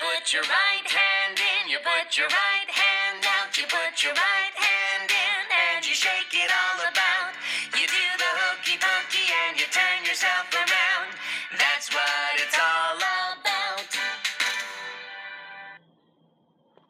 put your right hand in, you put your right hand out, you put your right hand